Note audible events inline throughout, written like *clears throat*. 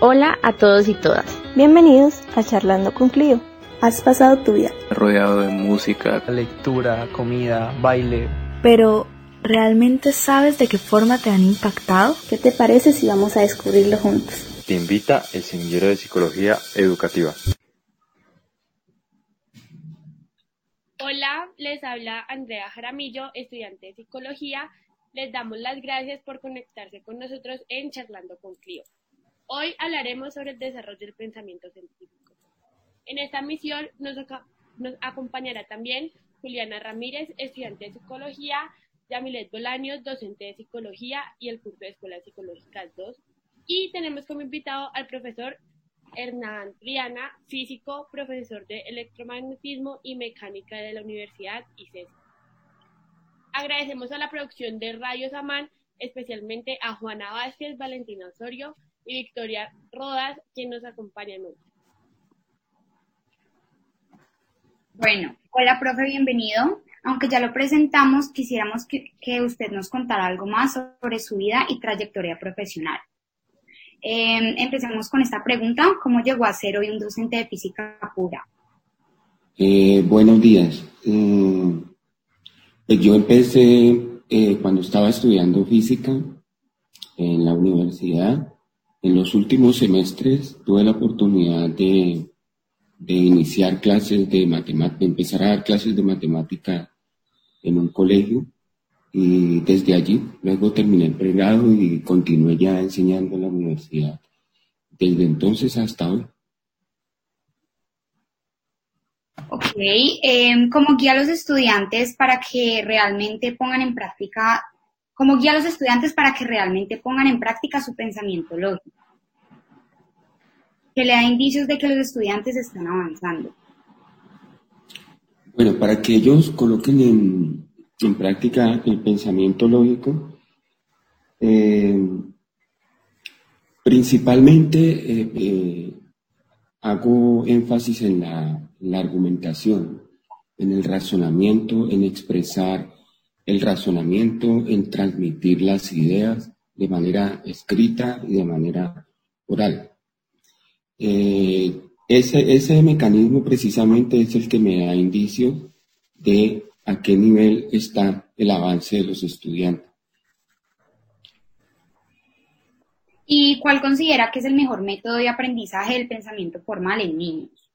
Hola a todos y todas. Bienvenidos a Charlando con Clio. ¿Has pasado tu vida rodeado de música, lectura, comida, baile? Pero, ¿realmente sabes de qué forma te han impactado? ¿Qué te parece si vamos a descubrirlo juntos? Te invita el semillero de psicología educativa. Hola, les habla Andrea Jaramillo, estudiante de psicología. Les damos las gracias por conectarse con nosotros en Charlando con Clio. Hoy hablaremos sobre el desarrollo del pensamiento científico. En esta misión nos, acompañará también Juliana Ramírez, estudiante de psicología, Yamilet Bolaños, docente de psicología y el curso de Escuelas Psicológicas 2. Y tenemos como invitado al profesor Hernán Triana, físico, profesor de electromagnetismo y mecánica de la Universidad ICES. Agradecemos a la producción de Radio Samán, especialmente a Juana Vázquez, Valentina Osorio, y Victoria Rodas, quien nos acompaña hoy. Bueno, hola profe, bienvenido. Aunque ya lo presentamos, quisiéramos que, usted nos contara algo más sobre su vida y trayectoria profesional. Em, empecemos con esta pregunta. ¿Cómo llegó a ser hoy un docente de física pura? Eh, buenos días. Eh, pues yo empecé eh, cuando estaba estudiando física en la universidad en los últimos semestres tuve la oportunidad de, iniciar clases de matemática, empezar a dar clases de matemática en un colegio y desde allí luego terminé el pregrado y continué ya enseñando en la universidad desde entonces hasta hoy. Ok, em, como guía a los estudiantes para que realmente pongan en práctica como guía a los estudiantes para que realmente pongan en práctica su pensamiento lógico, que le da indicios de que los estudiantes están avanzando. Bueno, para que ellos coloquen en, práctica el pensamiento lógico, eh, principalmente eh, eh, hago énfasis en la argumentación, en el razonamiento, en expresar el razonamiento, en transmitir las ideas de manera escrita y de manera oral. Eh, ese, ese mecanismo precisamente es el que me da indicio de a qué nivel está el avance de los estudiantes. ¿Y cuál considera que es el mejor método de aprendizaje del pensamiento formal en niños?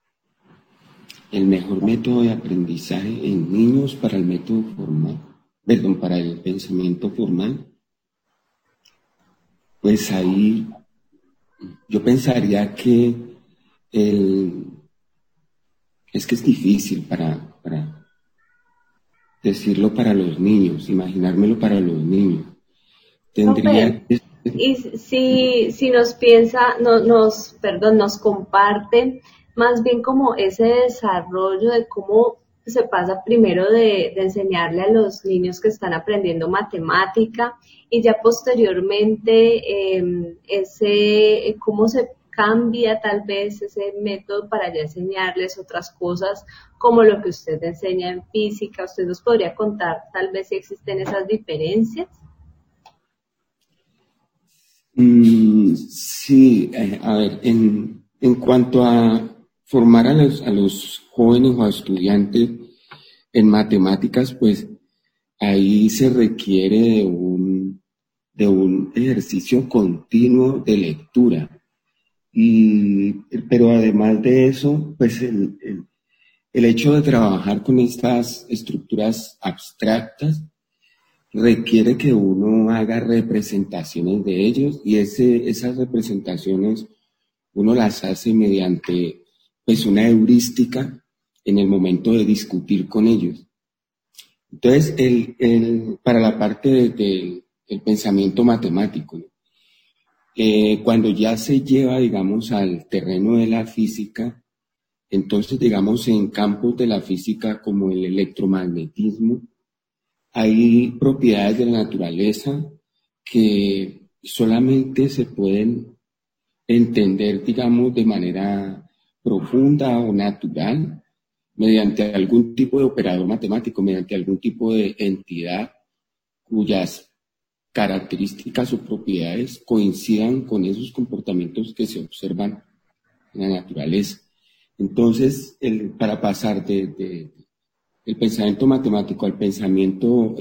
El mejor método de aprendizaje en niños para el método formal perdón, para el pensamiento formal, pues ahí yo pensaría que el, es que es difícil para, para decirlo para los niños, imaginármelo para los niños. Tendría y si, si nos piensa, no, nos, perdón, nos comparte más bien como ese desarrollo de cómo se pasa primero de, enseñarle a los niños que están aprendiendo matemática y ya posteriormente em, ese cómo se cambia tal vez ese método para ya enseñarles otras cosas como lo que usted enseña en física. ¿Usted nos podría contar tal vez si existen esas diferencias? Mm, sí, eh, a ver, en, en cuanto a formar a los, a los jóvenes o a estudiantes en matemáticas, pues ahí se requiere de un, de un ejercicio continuo de lectura. Y, pero además de eso, pues el, el, hecho de trabajar con estas estructuras abstractas requiere que uno haga representaciones de ellos y ese, esas representaciones uno las hace mediante pues una heurística en el momento de discutir con ellos. Entonces, el, para la parte del pensamiento matemático, eh, cuando ya se lleva, digamos, al terreno de la física, entonces, digamos, en campos de la física como el electromagnetismo, hay propiedades de la naturaleza que solamente se pueden entender, digamos, de manera profunda o natural mediante algún tipo de operador matemático, mediante algún tipo de entidad cuyas características o propiedades coincidan con esos comportamientos que se observan en la naturaleza. Entonces, el, para pasar de, el pensamiento matemático al pensamiento,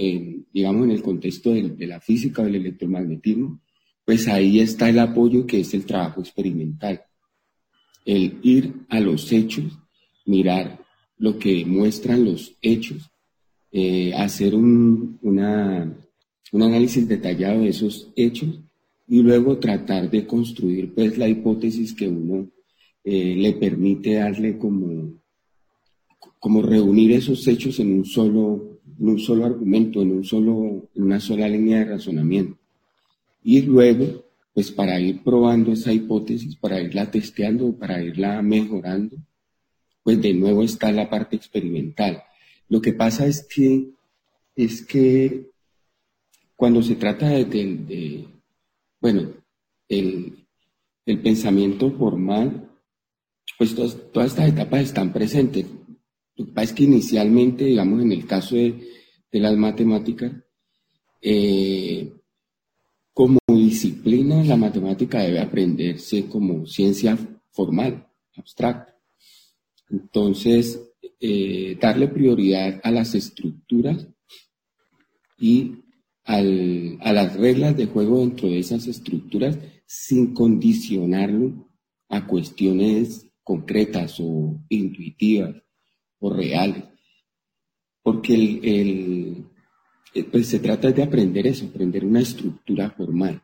digamos, en el contexto de, la física o del electromagnetismo, pues ahí está el apoyo que es el trabajo experimental. El ir a los hechos, mirar lo que muestran los hechos, eh, hacer un, un análisis detallado de esos hechos y luego tratar de construir pues la hipótesis que uno eh, le permite darle como, como reunir esos hechos en un solo, en un solo argumento, en un solo, en una sola línea de razonamiento. Y luego, pues para ir probando esa hipótesis, para irla testeando, para irla mejorando, pues de nuevo está la parte experimental. Lo que pasa es que, es que cuando se trata de, bueno, el, pensamiento formal, pues todas, estas etapas están presentes. Lo que pasa es que inicialmente, digamos, en el caso de, las matemáticas, eh, la matemática debe aprenderse como ciencia formal, abstracta. Entonces, eh, darle prioridad a las estructuras y a las reglas de juego dentro de esas estructuras sin condicionarlo a cuestiones concretas o intuitivas o reales. Porque el, eh, pues se trata de aprender eso, aprender una estructura formal.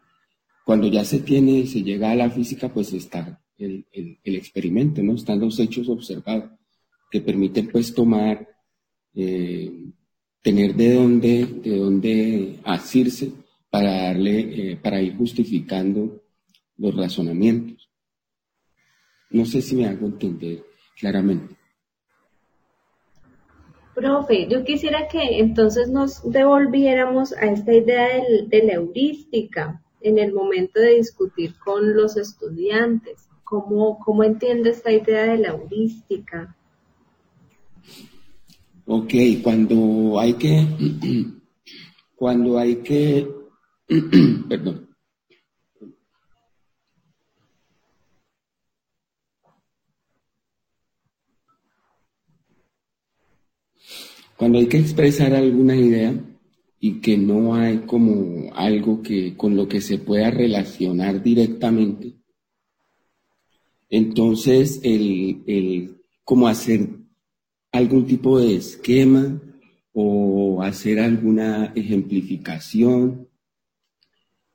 Cuando ya se tiene, se llega a la física, pues está el, experimento, ¿no? Están los hechos observados que permiten pues tomar, eh, tener de dónde, de dónde asirse para darle, eh, para ir justificando los razonamientos. No sé si me hago entender claramente. Profe, yo quisiera que entonces nos devolviéramos a esta idea de la heurística en el momento de discutir con los estudiantes. ¿Cómo, cómo entiende esta idea de la heurística? Ok, cuando hay que, *clears throat* cuando hay que, *clears throat* perdón, Cuando hay que expresar alguna idea y que no hay como algo que con lo que se pueda relacionar directamente, entonces el, el como hacer algún tipo de esquema o hacer alguna ejemplificación,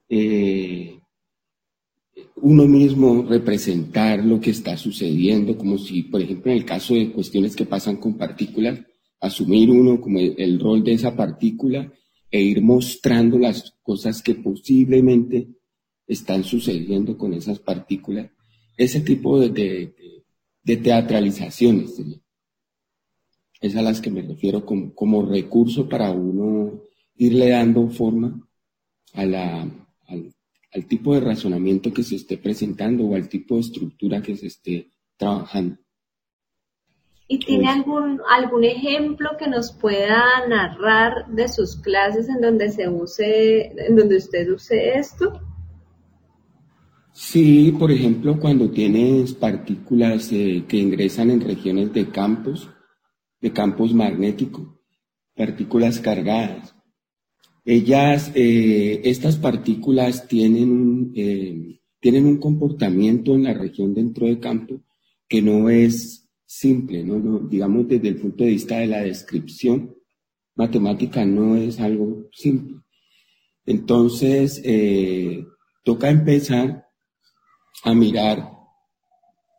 eh, uno mismo representar lo que está sucediendo, como si, por ejemplo, en el caso de cuestiones que pasan con partículas, asumir uno como el, rol de esa partícula e ir mostrando las cosas que posiblemente están sucediendo con esas partículas. Ese tipo de, teatralizaciones es a las que me refiero como, como recurso para uno irle dando forma a la, al, al tipo de razonamiento que se esté presentando o al tipo de estructura que se esté trabajando. ¿Y tiene algún, algún ejemplo que nos pueda narrar de sus clases en donde se use, en donde usted use esto? Sí, por ejemplo, cuando tienes partículas eh, que ingresan en regiones de campos, de campos magnéticos, partículas cargadas. Ellas, eh, estas partículas tienen eh, tienen un comportamiento en la región dentro de campo que no es simple, ¿no? digamos desde el punto de vista de la descripción matemática no es algo simple. Entonces, eh, toca empezar a mirar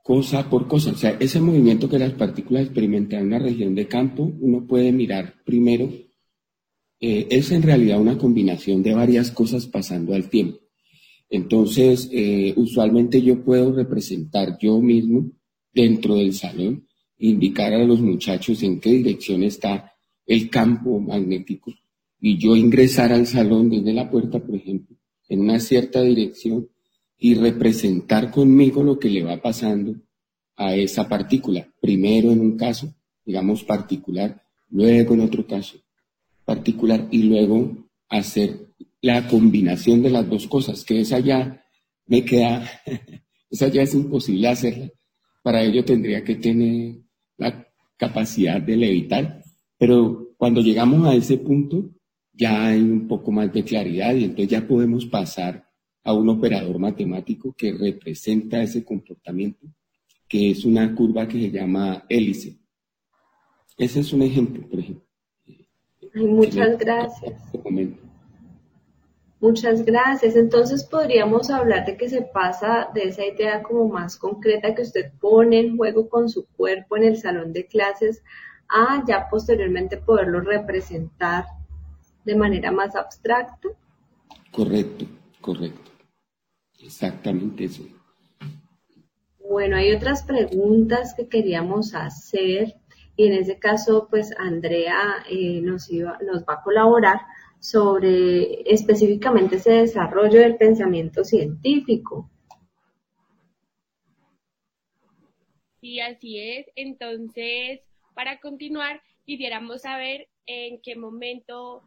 cosa por cosa. O sea, ese movimiento que las partículas experimentan en una región de campo, uno puede mirar primero, eh, es en realidad una combinación de varias cosas pasando al tiempo. Entonces, eh, usualmente yo puedo representar yo mismo dentro del salón, indicar a los muchachos en qué dirección está el campo magnético y yo ingresar al salón desde la puerta, por ejemplo, en una cierta dirección y representar conmigo lo que le va pasando a esa partícula. Primero en un caso, digamos particular, luego en otro caso particular y luego hacer la combinación de las dos cosas, que esa ya me queda, *laughs* esa ya es imposible hacerla. Para ello tendría que tener la capacidad de levitar, pero cuando llegamos a ese punto ya hay un poco más de claridad y entonces ya podemos pasar a un operador matemático que representa ese comportamiento, que es una curva que se llama hélice. Ese es un ejemplo, por ejemplo. muchas gracias. Muchas gracias. Entonces podríamos hablar de que se pasa de esa idea como más concreta que usted pone en juego con su cuerpo en el salón de clases a ya posteriormente poderlo representar de manera más abstracta. Correcto, correcto. Exactamente eso. Bueno, hay otras preguntas que queríamos hacer y en ese caso, pues Andrea eh, nos, iba, nos va a colaborar sobre específicamente ese desarrollo del pensamiento científico. Sí, así es. Entonces, para continuar, quisiéramos saber en qué momento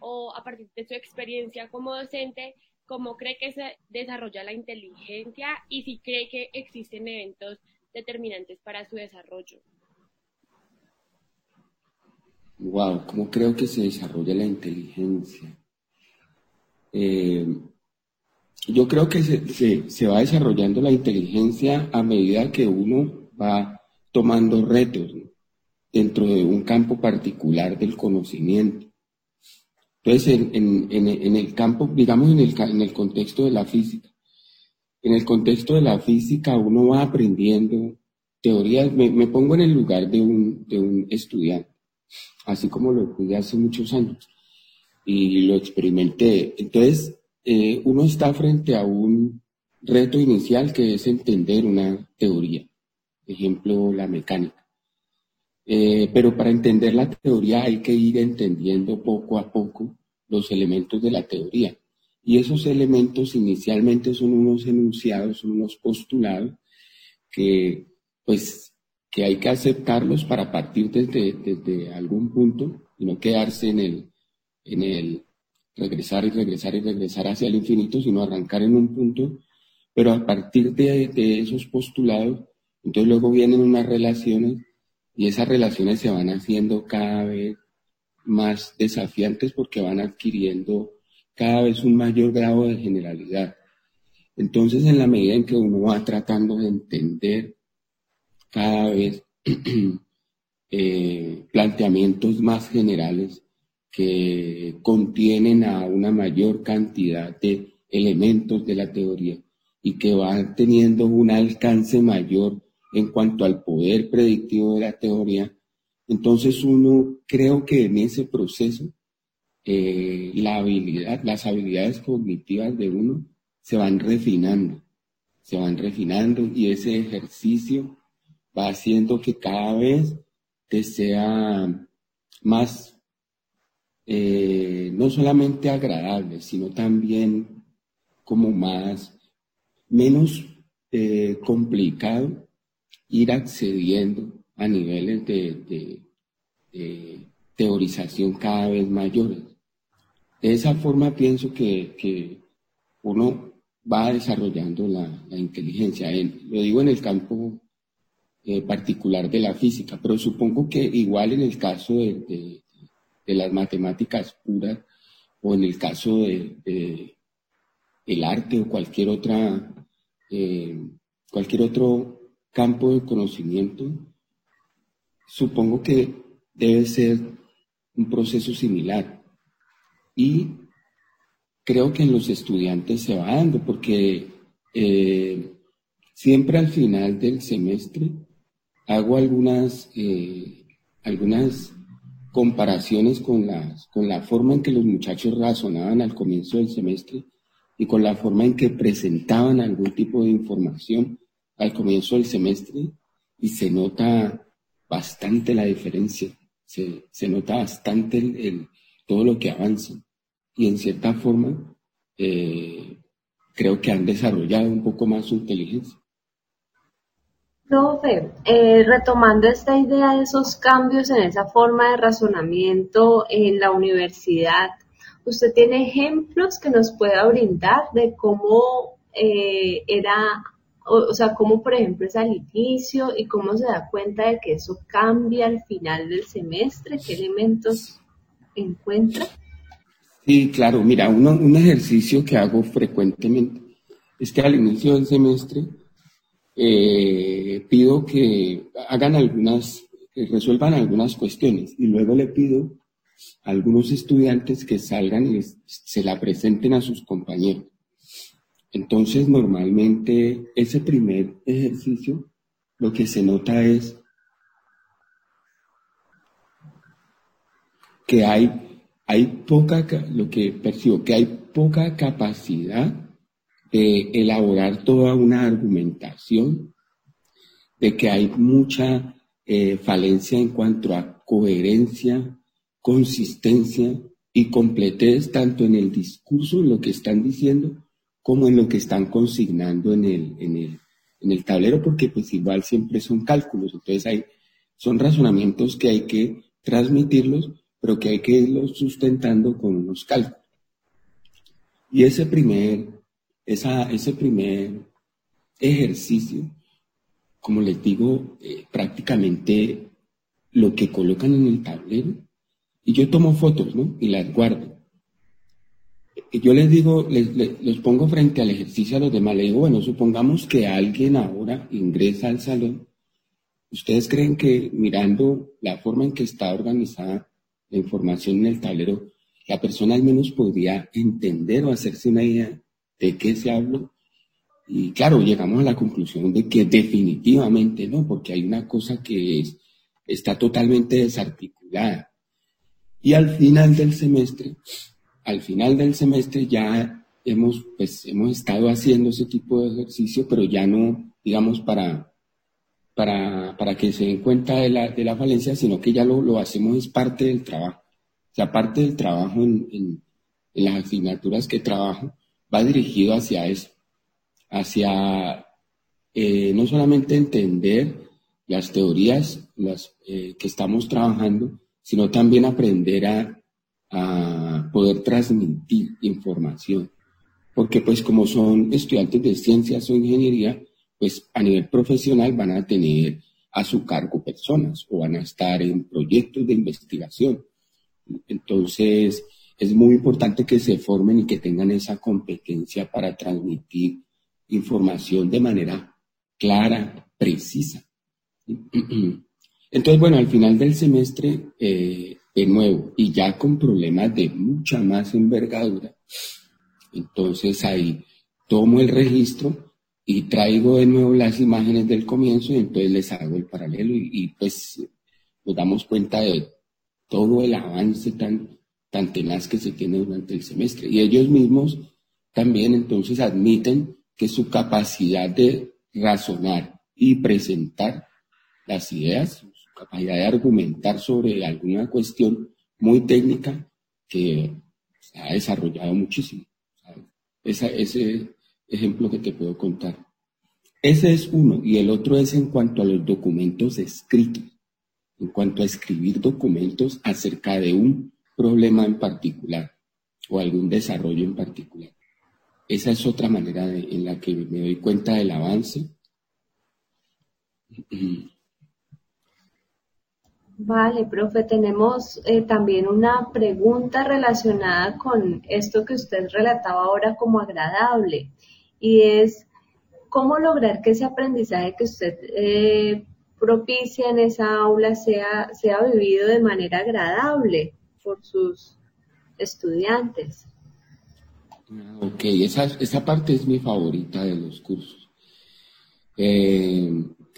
o a partir de su experiencia como docente, cómo cree que se desarrolla la inteligencia y si cree que existen eventos determinantes para su desarrollo. Wow, ¿cómo creo que se desarrolla la inteligencia? Eh, yo creo que se, va desarrollando la inteligencia a medida que uno va tomando retos dentro de un campo particular del conocimiento. Entonces, en, el campo, digamos en el, en el contexto de la física, en el contexto de la física uno va aprendiendo teorías, me, me pongo en el lugar de un, de un estudiante así como lo pude hace muchos años y lo experimenté. Entonces, eh, uno está frente a un reto inicial que es entender una teoría, ejemplo, la mecánica. Eh, pero para entender la teoría hay que ir entendiendo poco a poco los elementos de la teoría. Y esos elementos inicialmente son unos enunciados, son unos postulados que pues que hay que aceptarlos para partir desde, desde algún punto y no quedarse en el, en el regresar y regresar y regresar hacia el infinito, sino arrancar en un punto, pero a partir de, de esos postulados, entonces luego vienen unas relaciones y esas relaciones se van haciendo cada vez más desafiantes porque van adquiriendo cada vez un mayor grado de generalidad. Entonces, en la medida en que uno va tratando de entender cada vez *clears throat* eh, planteamientos más generales que contienen a una mayor cantidad de elementos de la teoría y que van teniendo un alcance mayor en cuanto al poder predictivo de la teoría, entonces uno creo que en ese proceso eh, la habilidad, las habilidades cognitivas de uno se van refinando, se van refinando y ese ejercicio va haciendo que cada vez te sea más, eh, no solamente agradable, sino también como más, menos eh, complicado ir accediendo a niveles de, teorización cada vez mayores. De esa forma pienso que, uno va desarrollando la, inteligencia. lo digo en el campo eh, particular de la física, pero supongo que igual en el caso de, las matemáticas puras o en el caso de, el arte o cualquier otra eh, cualquier otro campo de conocimiento, supongo que debe ser un proceso similar. Y creo que en los estudiantes se va dando, porque eh, siempre al final del semestre hago algunas, eh, algunas comparaciones con, las, con la forma en que los muchachos razonaban al comienzo del semestre y con la forma en que presentaban algún tipo de información al comienzo del semestre y se nota bastante la diferencia, se, se nota bastante el, todo lo que avanza y en cierta forma eh, creo que han desarrollado un poco más su inteligencia. Profe, eh, retomando esta idea de esos cambios en esa forma de razonamiento en la universidad, ¿Usted tiene ejemplos que nos pueda brindar de cómo eh, era, o, sea, cómo por ejemplo es al inicio y cómo se da cuenta de que eso cambia al final del semestre? ¿Qué elementos encuentra? Sí, claro. Mira, un ejercicio que hago frecuentemente es que al inicio del semestre eh, pido que hagan algunas, que resuelvan algunas cuestiones y luego le pido a algunos estudiantes que salgan y se la presenten a sus compañeros. Entonces, normalmente ese primer ejercicio, lo que se nota es que hay, hay poca, lo que percibo, que hay poca capacidad de elaborar toda una argumentación, de que hay mucha eh, falencia en cuanto a coherencia, consistencia y completez tanto en el discurso, en lo que están diciendo, como en lo que están consignando en el, en el, en el tablero, porque pues igual siempre son cálculos, entonces hay, son razonamientos que hay que transmitirlos, pero que hay que irlos sustentando con unos cálculos. Y ese primer ese primer ejercicio, como les digo, eh, prácticamente lo que colocan en el tablero, y yo tomo fotos, ¿no? Y las guardo. Yo les digo, les, les, pongo frente al ejercicio a los demás, les digo, bueno, supongamos que alguien ahora ingresa al salón. ¿Ustedes creen que mirando la forma en que está organizada la información en el tablero, la persona al menos podría entender o hacerse una idea de qué se habló. Y claro, llegamos a la conclusión de que definitivamente no, porque hay una cosa que es, está totalmente desarticulada. Y al final del semestre, al final del semestre ya hemos, pues, hemos estado haciendo ese tipo de ejercicio, pero ya no, digamos, para, para, para que se den cuenta de la, de la falencia, sino que ya lo, lo hacemos es parte del trabajo. O sea, parte del trabajo en, en, en las asignaturas que trabajo, va dirigido hacia eso, hacia eh, no solamente entender las teorías las, eh, que estamos trabajando, sino también aprender a, poder transmitir información. Porque pues como son estudiantes de ciencias o ingeniería, pues a nivel profesional van a tener a su cargo personas o van a estar en proyectos de investigación. Entonces, es muy importante que se formen y que tengan esa competencia para transmitir información de manera clara, precisa. Entonces, bueno, al final del semestre, eh, de nuevo, y ya con problemas de mucha más envergadura, entonces ahí tomo el registro y traigo de nuevo las imágenes del comienzo y entonces les hago el paralelo y, pues nos damos cuenta de todo el avance tan tan tenaz que se tiene durante el semestre. Y ellos mismos también entonces admiten que su capacidad de razonar y presentar las ideas, su capacidad de argumentar sobre alguna cuestión muy técnica que se ha desarrollado muchísimo. ese ejemplo que te puedo contar. Ese es uno. Y el otro es en cuanto a los documentos escritos, en cuanto a escribir documentos acerca de un problema en particular o algún desarrollo en particular. Esa es otra manera en la que me doy cuenta del avance. *clears throat* Vale, profe, tenemos eh, también una pregunta relacionada con esto que usted relataba ahora como agradable y es cómo lograr que ese aprendizaje que usted eh, propicia en esa aula sea, sea vivido de manera agradable por sus estudiantes. Ok, esa, esa parte es mi favorita de los cursos. Eh,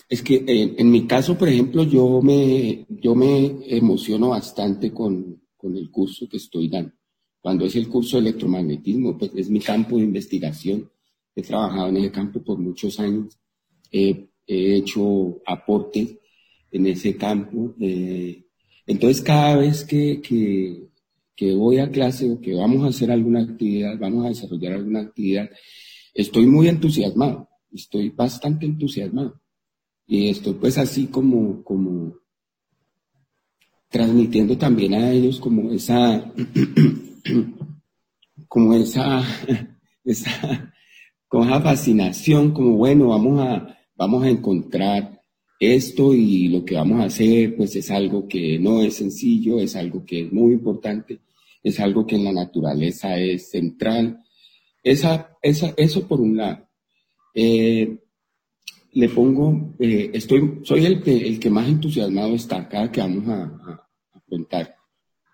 es que en, mi caso, por ejemplo, yo me, yo me emociono bastante con, el curso que estoy dando. Cuando es el curso de electromagnetismo, pues es mi campo de investigación. He trabajado en ese campo por muchos años. he hecho aportes en ese campo. Eh, entonces, cada vez que, que, voy a clase o que vamos a hacer alguna actividad, vamos a desarrollar alguna actividad, estoy muy entusiasmado, estoy bastante entusiasmado. Y estoy pues así como, como transmitiendo también a ellos como esa, *clears throat* como esa, *laughs* esa, esa fascinación, como bueno, vamos a, vamos a encontrar esto y lo que vamos a hacer, pues es algo que no es sencillo, es algo que es muy importante, es algo que en la naturaleza es central. Esa, esa, eso por un lado. Eh, le pongo, eh, estoy, soy el que, el que más entusiasmado está cada que vamos a, contar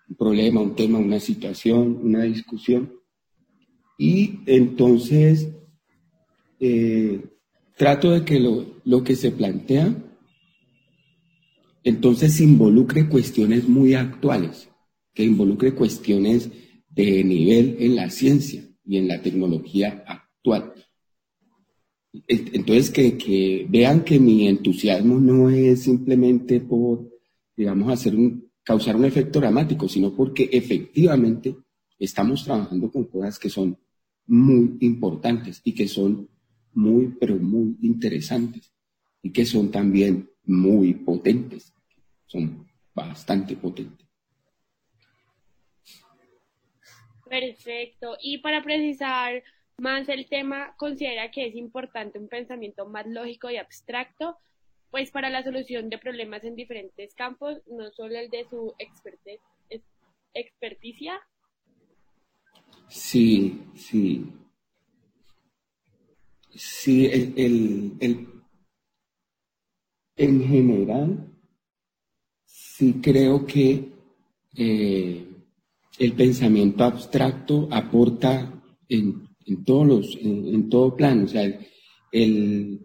un problema, un tema, una situación, una discusión. Y entonces eh, trato de que lo, lo que se plantea entonces involucre cuestiones muy actuales, que involucre cuestiones de nivel en la ciencia y en la tecnología actual. Entonces, que, vean que mi entusiasmo no es simplemente por, digamos, hacer un, causar un efecto dramático, sino porque efectivamente estamos trabajando con cosas que son muy importantes y que son muy, pero muy interesantes y que son también muy potentes. Son bastante potentes. Perfecto. Y para precisar más el tema, considera que es importante un pensamiento más lógico y abstracto, pues para la solución de problemas en diferentes campos, no solo el de su experticia. Sí, sí. Sí, el, el, en general, sí creo que eh, el pensamiento abstracto aporta en, todos los, en, todo plano. O sea, el,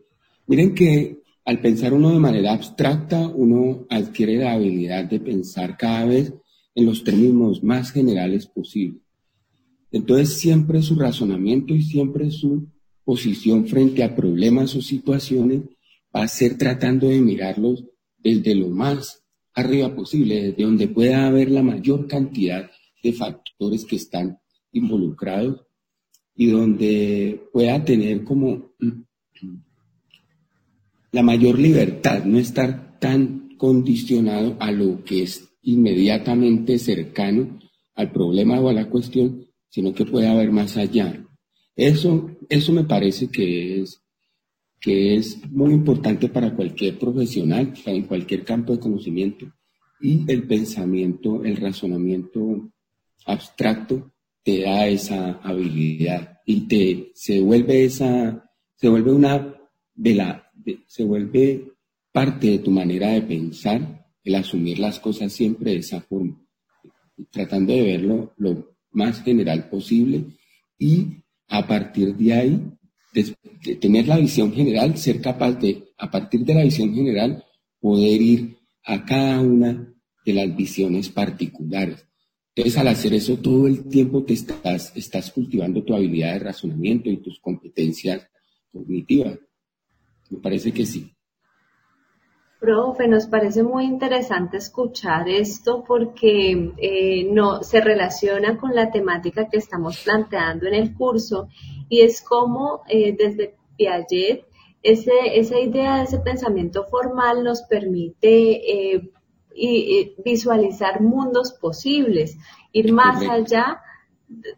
miren que al pensar uno de manera abstracta, uno adquiere la habilidad de pensar cada vez en los términos más generales posibles. Entonces siempre su razonamiento y siempre su posición frente a problemas o situaciones va a ser tratando de mirarlos desde lo más arriba posible, desde donde pueda haber la mayor cantidad de factores que están involucrados y donde pueda tener como la mayor libertad, no estar tan condicionado a lo que es inmediatamente cercano al problema o a la cuestión, sino que pueda haber más allá. Eso, eso me parece que es, que es muy importante para cualquier profesional, en cualquier campo de conocimiento. Y el pensamiento, el razonamiento abstracto te da esa habilidad y te se vuelve esa, se vuelve una de la, se vuelve parte de tu manera de pensar, el asumir las cosas siempre de esa forma, tratando de verlo lo más general posible y a partir de ahí, de, tener la visión general, ser capaz de, a partir de la visión general, poder ir a cada una de las visiones particulares. Entonces, al hacer eso todo el tiempo te estás, estás cultivando tu habilidad de razonamiento y tus competencias cognitivas. Me parece que sí. Profe, nos parece muy interesante escuchar esto porque eh, no se relaciona con la temática que estamos planteando en el curso y es como eh, desde Piaget ese, esa idea de ese pensamiento formal nos permite eh, visualizar mundos posibles, ir más allá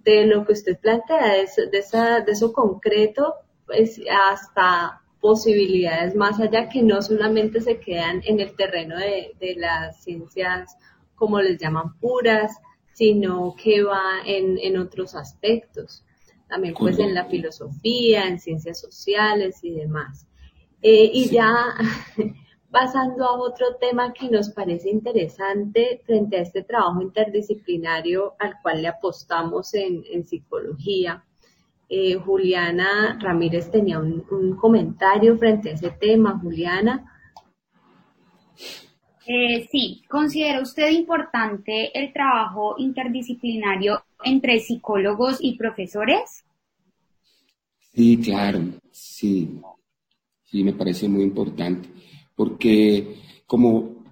de lo que usted plantea, de, esa, de eso concreto, pues, hasta posibilidades más allá que no solamente se quedan en el terreno de, las ciencias, como les llaman, puras, sino que va en, otros aspectos. También pues en la filosofía, en ciencias sociales y demás. Eh, y ya *laughs* pasando a otro tema que nos parece interesante frente a este trabajo interdisciplinario al cual le apostamos en psicología, eh, Juliana Ramírez tenía un, comentario frente a ese tema. Juliana. Eh, sí, ¿considera usted importante el trabajo interdisciplinario entre psicólogos y profesores? Sí, claro, sí, sí, me parece muy importante, porque como,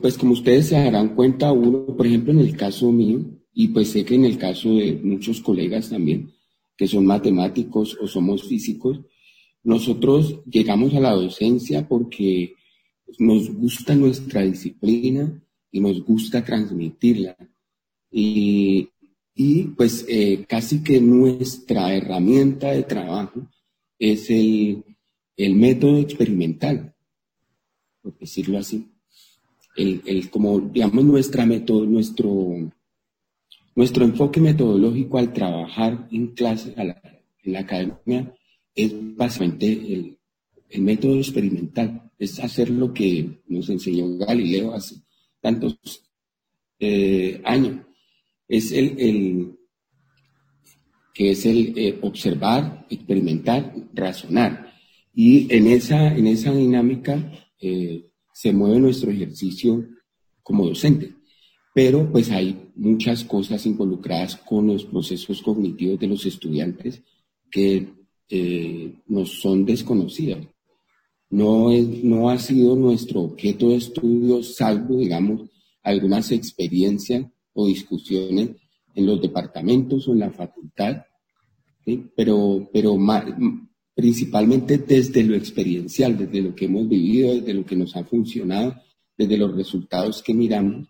pues como ustedes se darán cuenta, uno, por ejemplo, en el caso mío, y pues sé que en el caso de muchos colegas también, que son matemáticos o somos físicos, nosotros llegamos a la docencia porque nos gusta nuestra disciplina y nos gusta transmitirla. Y, Y pues eh, casi que nuestra herramienta de trabajo es el, el método experimental, por decirlo así. El, el, como, digamos, nuestra método, nuestro, nuestro enfoque metodológico al trabajar en clase, en la academia, es básicamente el, método experimental, es hacer lo que nos enseñó Galileo hace tantos eh, años. Es el, el que es el eh, observar, experimentar, razonar. Y en esa, en esa dinámica eh, se mueve nuestro ejercicio como docente. Pero pues hay muchas cosas involucradas con los procesos cognitivos de los estudiantes que nos son desconocidas. No, es, no ha sido nuestro objeto de estudio, salvo, digamos, algunas experiencias o discusiones en los departamentos o en la facultad, pero, pero principalmente desde lo experiencial, desde lo que hemos vivido, desde lo que nos ha funcionado, desde los resultados que miramos,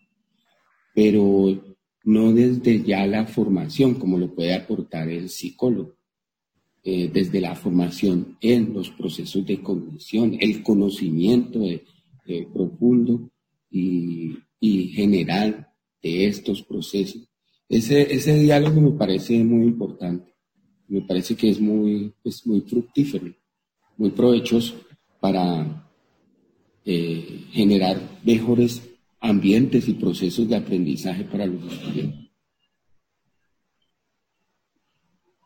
pero no desde ya la formación como lo puede aportar el psicólogo. Eh, desde la formación en los procesos de cognición, el conocimiento profundo y, general de estos procesos. Ese, ese diálogo me parece muy importante, me parece que es muy, es muy fructífero, muy provechoso para eh, generar mejores ambientes y procesos de aprendizaje para los estudiantes.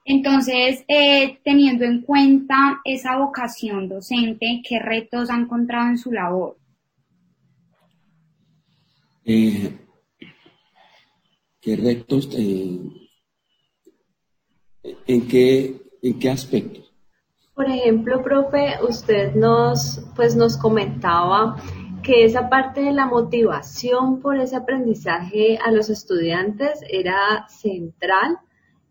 Entonces, eh, teniendo en cuenta esa vocación docente, ¿qué retos ha encontrado en su labor? Eh, ¿Qué retos? Eh, ¿En qué, en qué aspectos? Por ejemplo, profe, usted nos, pues nos comentaba que esa parte de la motivación por ese aprendizaje a los estudiantes era central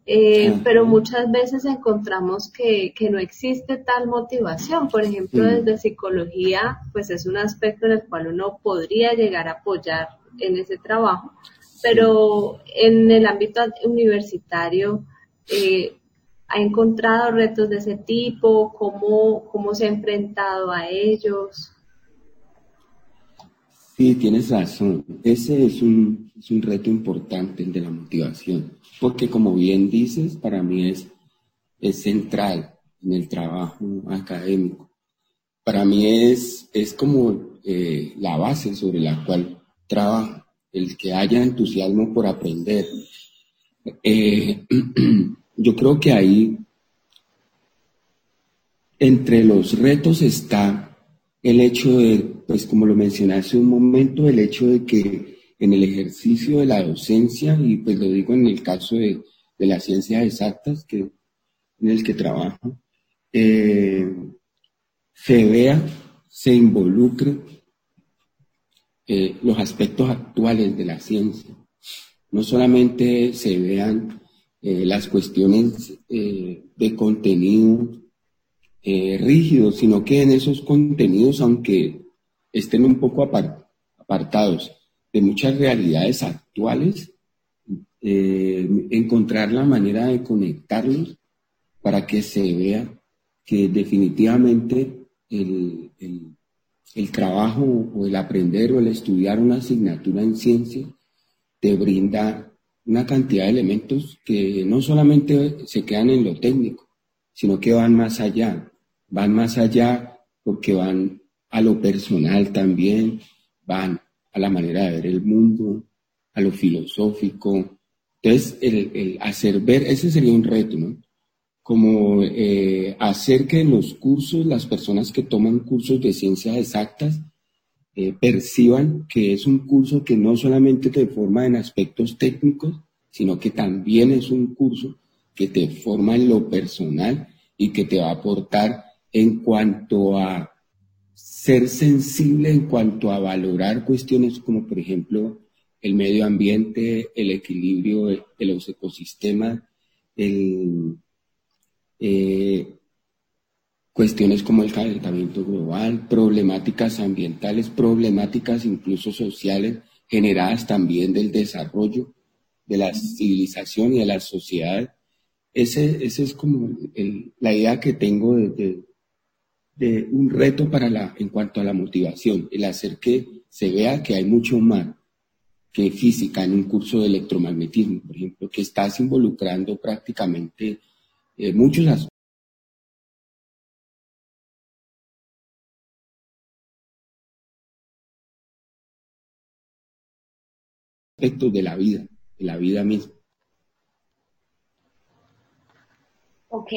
eh, pero muchas veces encontramos que, no existe tal motivación. Por ejemplo, desde psicología, pues es un aspecto en el cual uno podría llegar a apoyar en ese trabajo, pero en el ámbito universitario, eh, ¿ha encontrado retos de ese tipo? ¿Cómo, ¿Cómo se ha enfrentado a ellos? Sí, tienes razón. Ese es un, es un reto importante, el de la motivación porque como bien dices, para mí es, es central en el trabajo académico. Para mí es, es como eh, la base sobre la cual trabajo, el que haya entusiasmo por aprender. Eh, *clears throat* yo creo que ahí, entre los retos está el hecho de, pues como lo mencioné hace un momento, el hecho de que en el ejercicio de la docencia, y pues lo digo en el caso de, las ciencias exactas que, en el que trabajo, eh, se vea, se involucre eh, los aspectos actuales de la ciencia. No solamente se vean eh, las cuestiones de contenido rígidos, sino que en esos contenidos, aunque estén un poco apartados de muchas realidades actuales, eh, encontrar la manera de conectarlos para que se vea que definitivamente el, el, trabajo o el aprender o el estudiar una asignatura en ciencia te brinda una cantidad de elementos que no solamente se quedan en lo técnico, sino que van más allá, van más allá porque van a lo personal también, van a la manera de ver el mundo, a lo filosófico. Entonces, el, hacer ver, ese sería un reto, ¿no? Como eh, hacer que en los cursos, las personas que toman cursos de ciencias exactas, eh, perciban que es un curso que no solamente te forma en aspectos técnicos, sino que también es un curso que te forma en lo personal y que te va a aportar en cuanto a ser sensible en cuanto a valorar cuestiones como, por ejemplo, el medio ambiente, el equilibrio de, los ecosistemas, eh, cuestiones como el calentamiento global, problemáticas ambientales, problemáticas incluso sociales generadas también del desarrollo de la civilización y de la sociedad. Ese es como la idea que tengo de, un reto para la, en cuanto a la motivación, el hacer que se vea que hay mucho más que física en un curso de electromagnetismo, por ejemplo, que estás involucrando prácticamente eh, muchos aspectos de la vida, de la vida misma. Ok,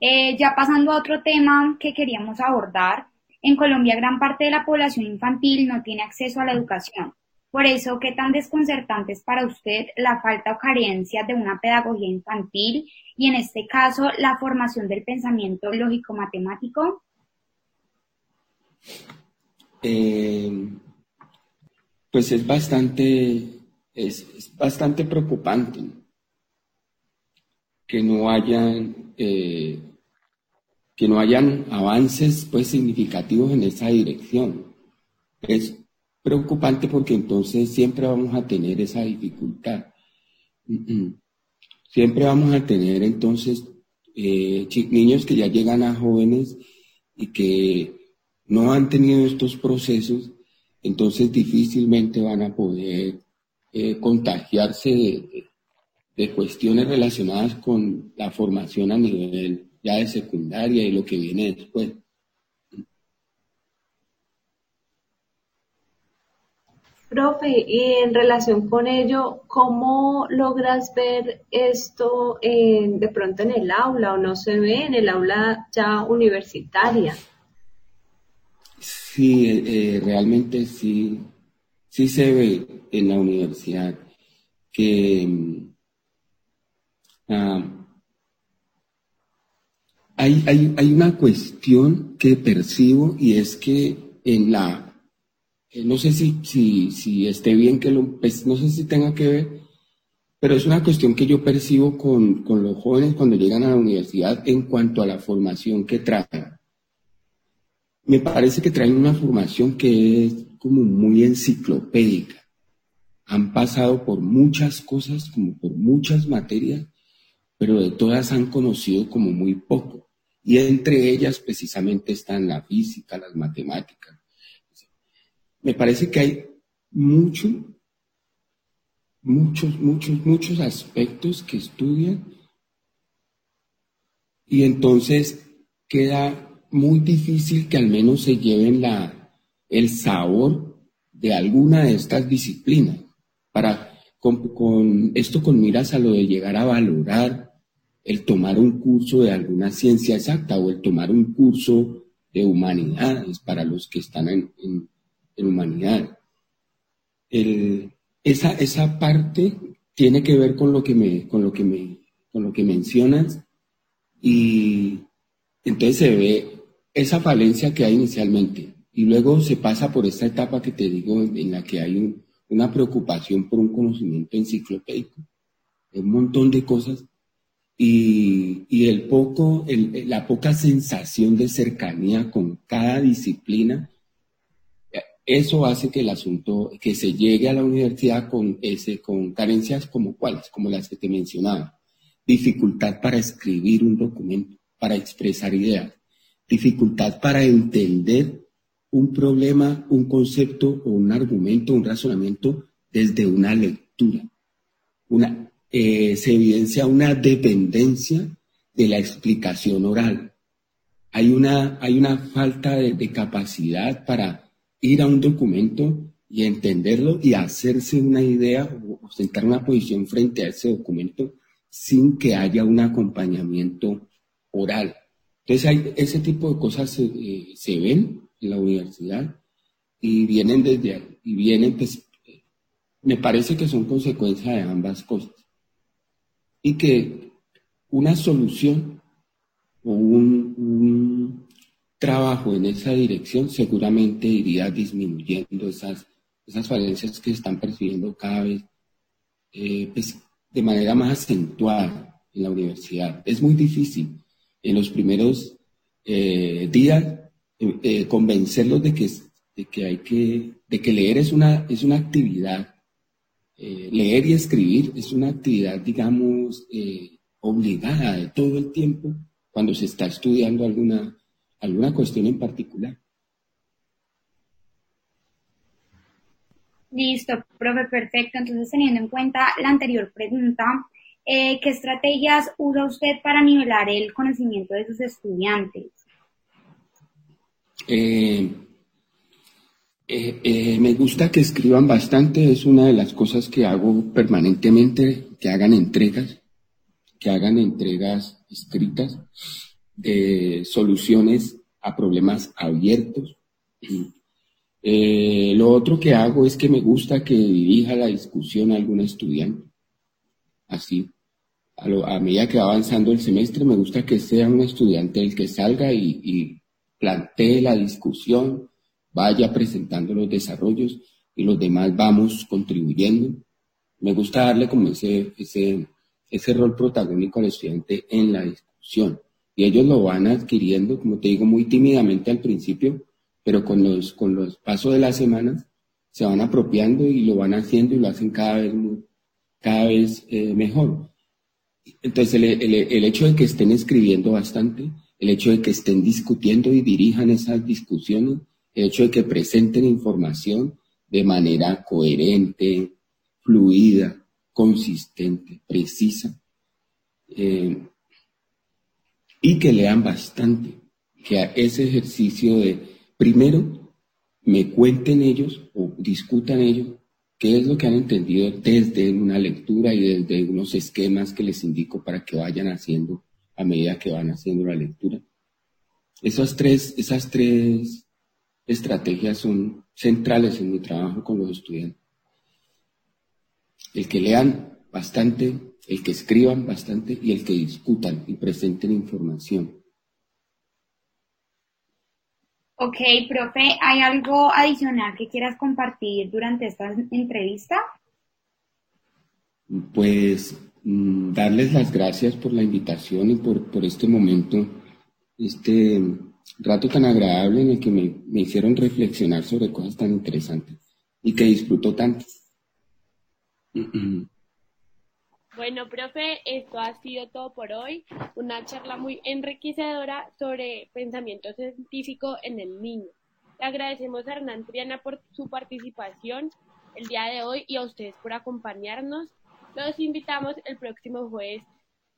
eh, ya pasando a otro tema que queríamos abordar, en Colombia gran parte de la población infantil no tiene acceso a la educación. Por eso, ¿qué tan desconcertante es para usted la falta o carencia de una pedagogía infantil y en este caso la formación del pensamiento lógico-matemático? Eh, pues es bastante es, bastante preocupante que no hayan eh, que no hayan avances pues significativos en esa dirección. Es preocupante porque entonces siempre vamos a tener esa dificultad. *clears throat* Siempre vamos a tener entonces eh, niños que ya llegan a jóvenes y que no han tenido estos procesos, entonces difícilmente van a poder eh, contagiarse de, cuestiones relacionadas con la formación a nivel ya de secundaria y lo que viene después. Profe, y en relación con ello, ¿cómo logras ver esto de pronto en el aula o no se ve en el aula ya universitaria? Sí, eh, realmente sí, sí se ve en la universidad que mm, ah, hay, hay, una cuestión que percibo y es que en la, eh, no sé si, si, si esté bien que lo, pues, no sé si tenga que ver, pero es una cuestión que yo percibo con, con los jóvenes cuando llegan a la universidad en cuanto a la formación que traen. Me parece que traen una formación que es como muy enciclopédica. Han pasado por muchas cosas, como por muchas materias, pero de todas han conocido como muy poco. Y entre ellas precisamente están la física, las matemáticas. Me parece que hay mucho, muchos, muchos, muchos aspectos que estudian y entonces queda muy difícil que al menos se lleven la, el sabor de alguna de estas disciplinas. Para, con, esto con miras a lo de llegar a valorar el tomar un curso de alguna ciencia exacta o el tomar un curso de humanidades para los que están en, en, humanidad. esa, esa parte tiene que ver con lo que me, con lo que me, con lo que mencionas y entonces se ve esa falencia que hay inicialmente y luego se pasa por esta etapa que te digo en la que hay una preocupación por un conocimiento enciclopédico, un montón de cosas y, el poco, la poca sensación de cercanía con cada disciplina, eso hace que el asunto, que se llegue a la universidad con, ese, con carencias como cuáles, como las que te mencionaba. Dificultad para escribir un documento, para expresar ideas, dificultad para entender un problema, un concepto o un argumento, un razonamiento desde una lectura. Una, eh, se evidencia una dependencia de la explicación oral. Hay una, hay una falta de, capacidad para ir a un documento y entenderlo y hacerse una idea o, sentar una posición frente a ese documento sin que haya un acompañamiento oral. Entonces ese tipo de cosas se eh, ven en la universidad y vienen desde y vienen pues me parece que son consecuencia de ambas cosas y que una solución o un, trabajo en esa dirección seguramente iría disminuyendo esas, esas falencias que se están percibiendo cada vez eh, pues, de manera más acentuada en la universidad. Es muy difícil en los primeros eh, días eh, convencerlos de que, de que hay que, de que leer es una, es una actividad eh, leer y escribir es una actividad, digamos, eh, obligada de todo el tiempo cuando se está estudiando alguna, alguna cuestión en particular. Listo, profe, perfecto. Entonces, teniendo en cuenta la anterior pregunta, eh, ¿qué estrategias usa usted para nivelar el conocimiento de sus estudiantes? Eh, eh, me gusta que escriban bastante, es una de las cosas que hago permanentemente, que hagan entregas, que hagan entregas escritas de soluciones a problemas abiertos. lo otro que hago es que me gusta que dirija la discusión a algún estudiante. Así, a, medida que va avanzando el semestre, me gusta que sea un estudiante el que salga y, plantee la discusión, vaya presentando los desarrollos y los demás vamos contribuyendo. Me gusta darle como ese, ese, ese rol protagónico al estudiante en la discusión. Y ellos lo van adquiriendo, como te digo, muy tímidamente al principio, pero con los, con los pasos de las semanas se van apropiando y lo van haciendo y lo hacen cada vez, cada vez eh, mejor. Entonces, el, hecho de que estén escribiendo bastante, el hecho de que estén discutiendo y dirijan esas discusiones, el hecho de que presenten información de manera coherente, fluida, consistente, precisa, eh, y que lean bastante, que a ese ejercicio de, primero, me cuenten ellos o discutan ellos qué es lo que han entendido desde una lectura y desde unos esquemas que les indico para que vayan haciendo a medida que van haciendo la lectura. Esas tres, esas tres estrategias son centrales en mi trabajo con los estudiantes. El que lean bastante, el que escriban bastante y el que discutan y presenten información. Ok, profe, ¿hay algo adicional que quieras compartir durante esta entrevista? Pues mm, darles las gracias por la invitación y por, por este momento, este rato tan agradable en el que me, me hicieron reflexionar sobre cosas tan interesantes y que disfruto tanto. *clears throat* Bueno, profe, esto ha sido todo por hoy. Una charla muy enriquecedora sobre pensamiento científico en el niño. Le agradecemos a Hernán Triana por su participación el día de hoy y a ustedes por acompañarnos. Los invitamos el próximo jueves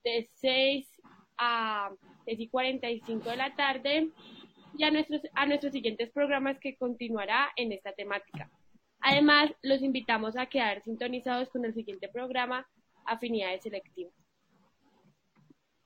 de 6 a 6 y 45 de la tarde y a nuestros, a nuestros siguientes programas que continuará en esta temática. Además, los invitamos a quedar sintonizados con el siguiente programa afinidades selectivas.